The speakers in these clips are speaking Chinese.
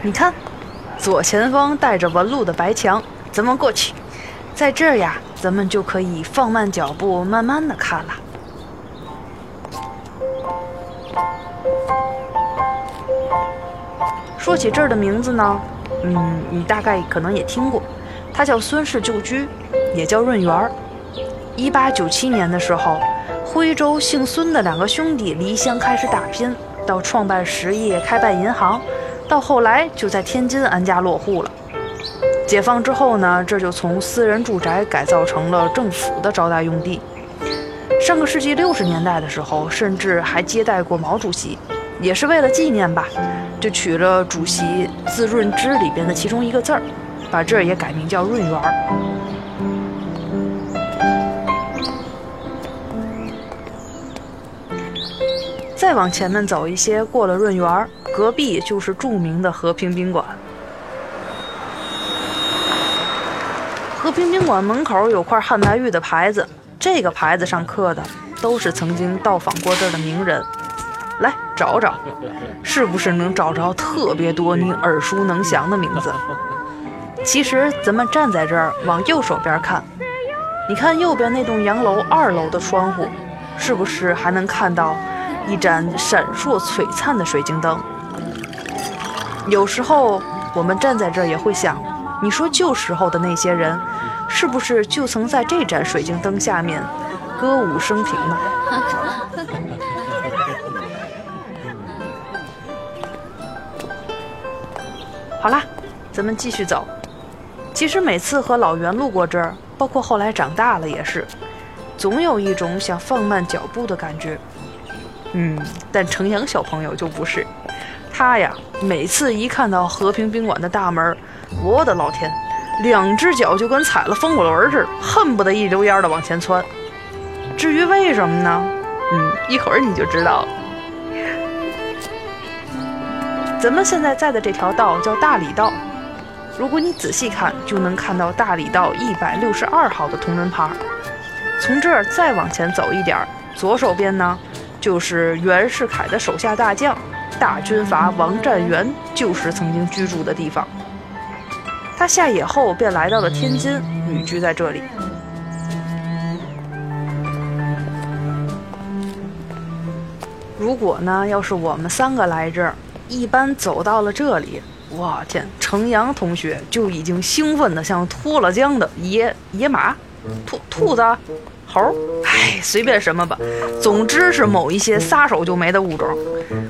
你看，左前方带着纹路的白墙，咱们过去，在这儿呀，咱们就可以放慢脚步，慢慢的看了。说起这儿的名字呢，嗯，你大概可能也听过，它叫孙氏旧居，也叫润园儿。一八九七年的时候，徽州姓孙的两个兄弟离乡开始打拼，到创办实业、开办银行，到后来就在天津安家落户了。解放之后呢，这就从私人住宅改造成了政府的招待用地。上个世纪六十年代的时候，甚至还接待过毛主席，也是为了纪念吧，就取了主席字润之里边的其中一个字儿，把这儿也改名叫润园儿。再往前面走一些，过了润园儿，隔壁就是著名的和平宾馆。和平宾馆门口有块汉白玉的牌子，这个牌子上刻的都是曾经到访过这儿的名人。来找找，是不是能找着特别多你耳熟能详的名字？其实咱们站在这儿往右手边看，你看右边那栋洋楼二楼的窗户，是不是还能看到一盏闪烁璀璨的水晶灯？有时候我们站在这儿也会想，你说旧时候的那些人，是不是就曾在这盏水晶灯下面歌舞升平呢？好啦，咱们继续走。其实每次和老袁路过这儿，包括后来长大了也是，总有一种想放慢脚步的感觉。嗯，但程阳小朋友就不是，他呀，每次一看到和平宾馆的大门，我的老天，两只脚就跟踩了风火轮似的，恨不得一溜烟的往前窜。至于为什么呢？嗯，一会儿你就知道了。咱们现在在的这条道叫大理道，如果你仔细看，就能看到大理道一百六十二号的铜人牌。从这儿再往前走一点，左手边呢，就是袁世凯的手下大将大军阀王占元就是曾经居住的地方。他下野后便来到了天津，旅居在这里。如果呢，要是我们三个来这儿。一般走到了这里，我天，程阳同学就已经兴奋的像脱了缰的野野马、兔兔子、猴，哎，随便什么吧，总之是某一些撒手就没的物种。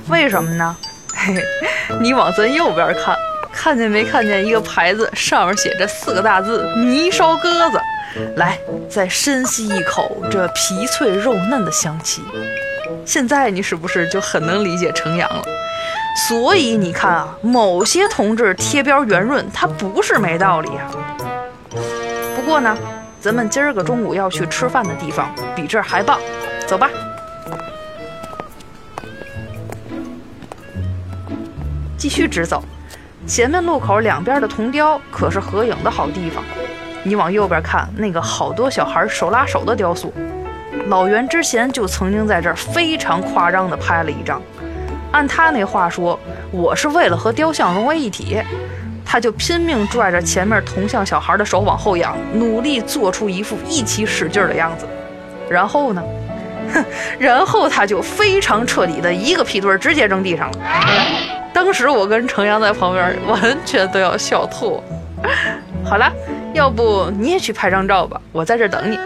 为什么呢？嘿，你往咱右边看，看见没看见一个牌子，上面写着四个大字“泥烧鸽子”。来，再深吸一口这皮脆肉嫩的香气。现在你是不是就很能理解程阳了？所以你看啊，某些同志贴标圆润，他不是没道理啊。不过呢，咱们今儿个中午要去吃饭的地方比这儿还棒，走吧。继续直走，前面路口两边的铜雕可是合影的好地方。你往右边看，那个好多小孩手拉手的雕塑，老袁之前就曾经在这儿非常夸张的拍了一张。按他那话说，我是为了和雕像融为一体，他就拼命拽着前面铜像小孩的手往后仰，努力做出一副一起使劲的样子。然后呢，哼，然后他就非常彻底的一个屁墩直接扔地上了。当时我跟程阳在旁边完全都要笑吐。好了，要不你也去拍张照吧，我在这等你。